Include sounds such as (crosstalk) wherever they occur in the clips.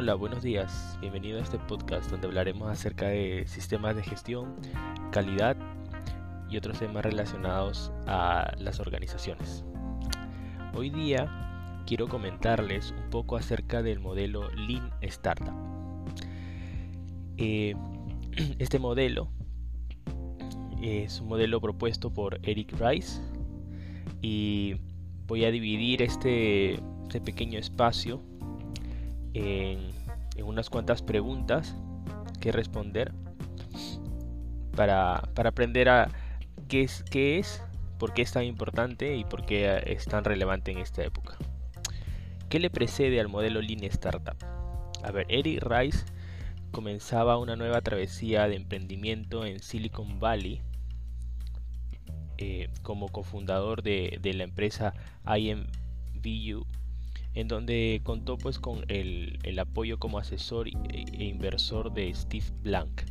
Hola, buenos días. Bienvenido a este podcast donde hablaremos acerca de sistemas de gestión, calidad y otros temas relacionados a las organizaciones. Hoy día quiero comentarles un poco acerca del modelo Lean Startup. Eh, (clears throat) este modelo es un modelo propuesto por Eric Rice y voy a dividir este, este pequeño espacio en, unas cuantas preguntas que responder para, aprender a qué es, qué es, por qué es tan importante y por qué es tan relevante en esta época. ¿Qué le precede al modelo Lean Startup? A ver, Eric Rice comenzaba una nueva travesía de emprendimiento en Silicon Valley eh, como cofundador de, de la empresa IMVU en donde contó pues con el, apoyo como asesor e, e, inversor de Steve Blank.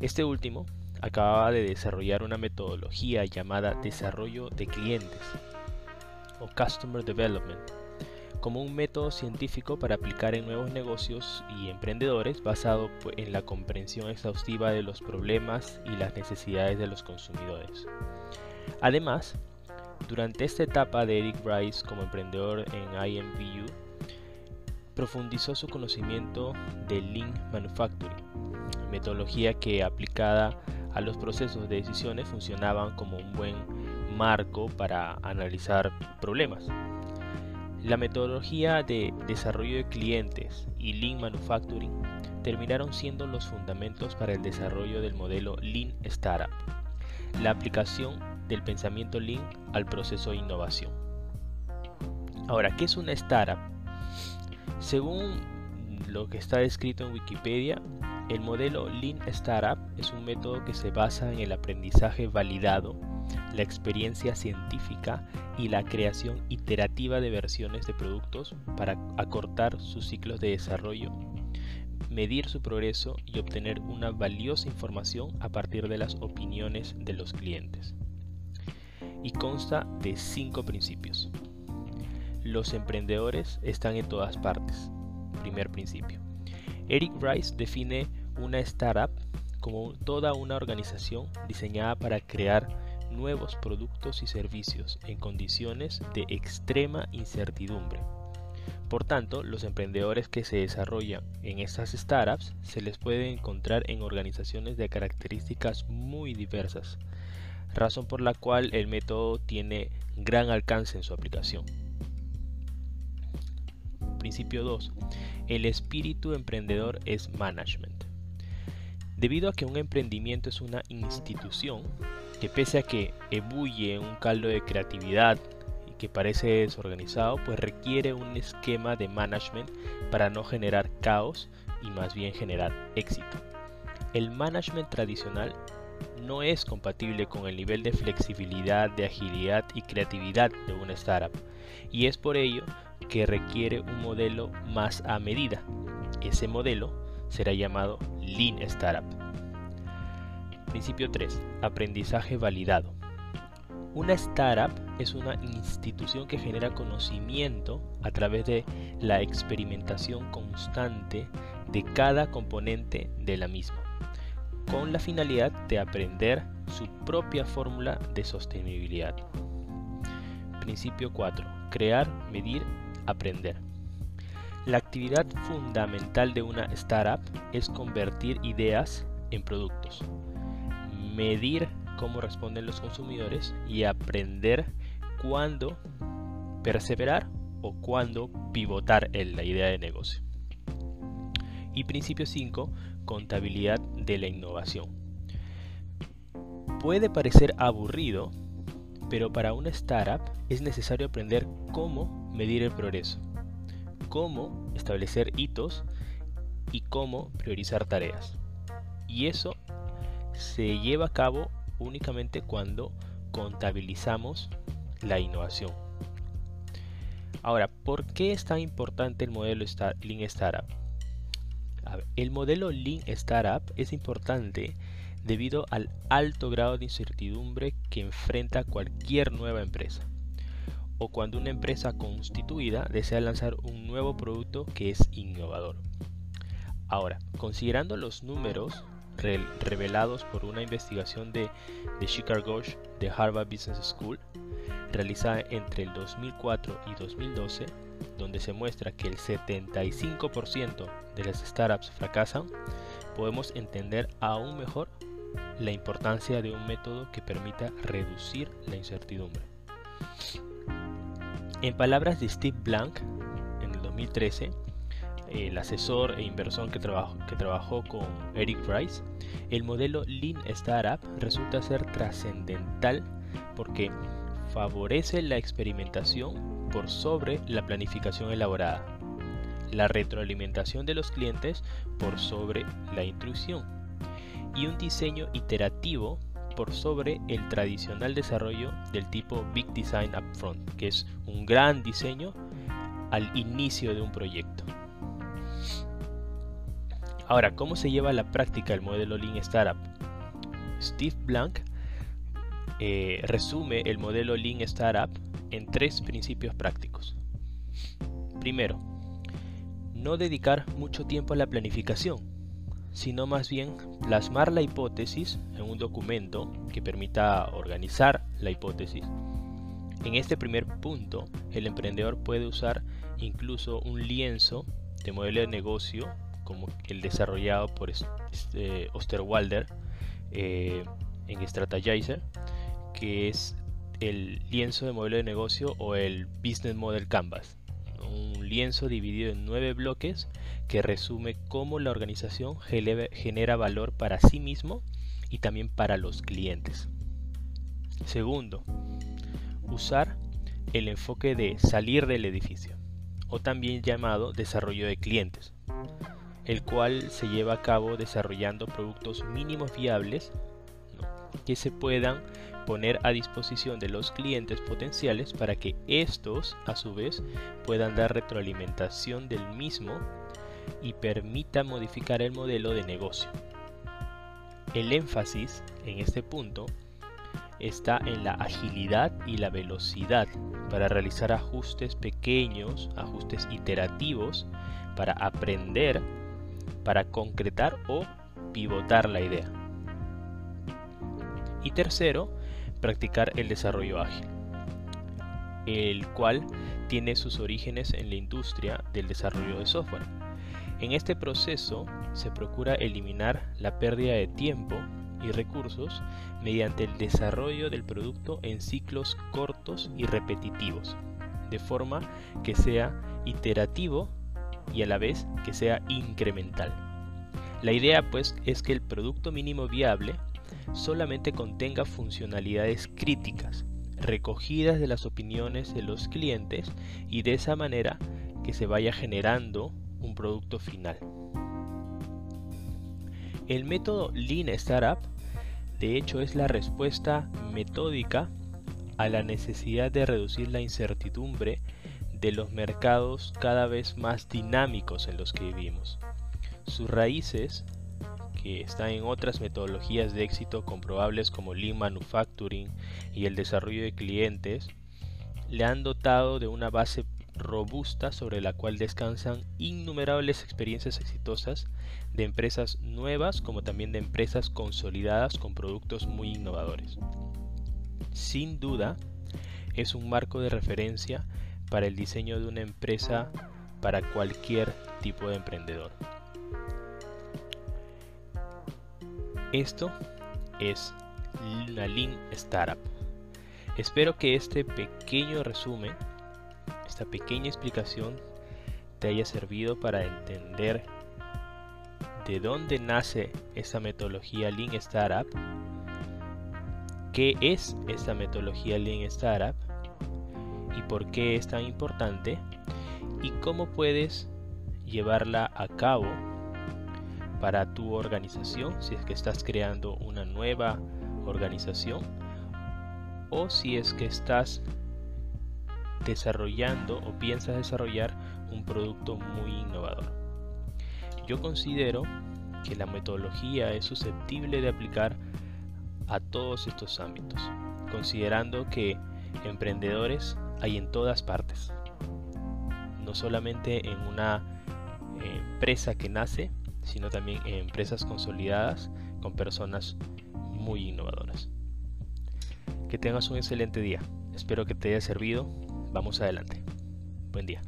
Este último acababa de desarrollar una metodología llamada desarrollo de clientes o Customer Development como un método científico para aplicar en nuevos negocios y emprendedores basado pues, en la comprensión exhaustiva de los problemas y las necesidades de los consumidores. Además, durante esta etapa de Eric Rice como emprendedor en IMVU, profundizó su conocimiento de Lean Manufacturing, metodología que aplicada a los procesos de decisiones funcionaban como un buen marco para analizar problemas. La metodología de desarrollo de clientes y Lean Manufacturing terminaron siendo los fundamentos para el desarrollo del modelo Lean Startup. La aplicación del pensamiento Lean al proceso de innovación. Ahora, ¿qué es una startup? Según lo que está descrito en Wikipedia, el modelo Lean Startup es un método que se basa en el aprendizaje validado, la experiencia científica y la creación iterativa de versiones de productos para acortar sus ciclos de desarrollo, medir su progreso y obtener una valiosa información a partir de las opiniones de los clientes y consta de cinco principios. Los emprendedores están en todas partes. Primer principio. Eric Rice define una startup como toda una organización diseñada para crear nuevos productos y servicios en condiciones de extrema incertidumbre. Por tanto, los emprendedores que se desarrollan en estas startups se les puede encontrar en organizaciones de características muy diversas, razón por la cual el método tiene gran alcance en su aplicación. Principio 2. El espíritu emprendedor es management. Debido a que un emprendimiento es una institución que pese a que ebulle un caldo de creatividad y que parece desorganizado, pues requiere un esquema de management para no generar caos y más bien generar éxito. El management tradicional no es compatible con el nivel de flexibilidad, de agilidad y creatividad de una startup y es por ello que requiere un modelo más a medida. Ese modelo será llamado Lean Startup. Principio 3. Aprendizaje validado. Una startup es una institución que genera conocimiento a través de la experimentación constante de cada componente de la misma con la finalidad de aprender su propia fórmula de sostenibilidad. Principio 4. Crear, medir, aprender. La actividad fundamental de una startup es convertir ideas en productos, medir cómo responden los consumidores y aprender cuándo perseverar o cuándo pivotar en la idea de negocio. Y principio 5, contabilidad de la innovación. Puede parecer aburrido, pero para una startup es necesario aprender cómo medir el progreso, cómo establecer hitos y cómo priorizar tareas. Y eso se lleva a cabo únicamente cuando contabilizamos la innovación. Ahora, ¿por qué es tan importante el modelo Lean Startup? El modelo Lean Startup es importante debido al alto grado de incertidumbre que enfrenta cualquier nueva empresa. o cuando una empresa constituida desea lanzar un nuevo producto que es innovador. Ahora, considerando los números revelados por una investigación de, de Chicago de Harvard Business School, realizada entre el 2004 y 2012, donde se muestra que el 75% de las startups fracasan, podemos entender aún mejor la importancia de un método que permita reducir la incertidumbre. En palabras de Steve Blank, en el 2013, el asesor e inversor que trabajó, que trabajó con Eric Price, el modelo Lean Startup resulta ser trascendental porque favorece la experimentación por sobre la planificación elaborada, la retroalimentación de los clientes por sobre la intrusión y un diseño iterativo por sobre el tradicional desarrollo del tipo Big Design Upfront, que es un gran diseño al inicio de un proyecto. Ahora, ¿cómo se lleva a la práctica el modelo Lean Startup? Steve Blank eh, resume el modelo Lean Startup en tres principios prácticos. Primero, no dedicar mucho tiempo a la planificación, sino más bien plasmar la hipótesis en un documento que permita organizar la hipótesis. En este primer punto, el emprendedor puede usar incluso un lienzo de modelo de negocio como el desarrollado por este, Osterwalder eh, en Strategizer, que es el lienzo de modelo de negocio o el Business Model Canvas. Un lienzo dividido en nueve bloques que resume cómo la organización genera valor para sí mismo y también para los clientes. Segundo, usar el enfoque de salir del edificio, o también llamado desarrollo de clientes el cual se lleva a cabo desarrollando productos mínimos viables que se puedan poner a disposición de los clientes potenciales para que estos a su vez puedan dar retroalimentación del mismo y permita modificar el modelo de negocio. El énfasis en este punto está en la agilidad y la velocidad para realizar ajustes pequeños, ajustes iterativos, para aprender para concretar o pivotar la idea. Y tercero, practicar el desarrollo ágil, el cual tiene sus orígenes en la industria del desarrollo de software. En este proceso se procura eliminar la pérdida de tiempo y recursos mediante el desarrollo del producto en ciclos cortos y repetitivos, de forma que sea iterativo y a la vez que sea incremental. La idea pues es que el producto mínimo viable solamente contenga funcionalidades críticas, recogidas de las opiniones de los clientes y de esa manera que se vaya generando un producto final. El método Lean Startup de hecho es la respuesta metódica a la necesidad de reducir la incertidumbre de los mercados cada vez más dinámicos en los que vivimos. Sus raíces, que están en otras metodologías de éxito comprobables como Lean Manufacturing y el desarrollo de clientes, le han dotado de una base robusta sobre la cual descansan innumerables experiencias exitosas de empresas nuevas como también de empresas consolidadas con productos muy innovadores. Sin duda, es un marco de referencia para el diseño de una empresa para cualquier tipo de emprendedor. Esto es la Lean Startup. Espero que este pequeño resumen, esta pequeña explicación te haya servido para entender de dónde nace esta metodología Lean Startup, qué es esta metodología Lean Startup y por qué es tan importante y cómo puedes llevarla a cabo para tu organización si es que estás creando una nueva organización o si es que estás desarrollando o piensas desarrollar un producto muy innovador. Yo considero que la metodología es susceptible de aplicar a todos estos ámbitos, considerando que emprendedores hay en todas partes. No solamente en una eh, empresa que nace, sino también en empresas consolidadas con personas muy innovadoras. Que tengas un excelente día. Espero que te haya servido. Vamos adelante. Buen día.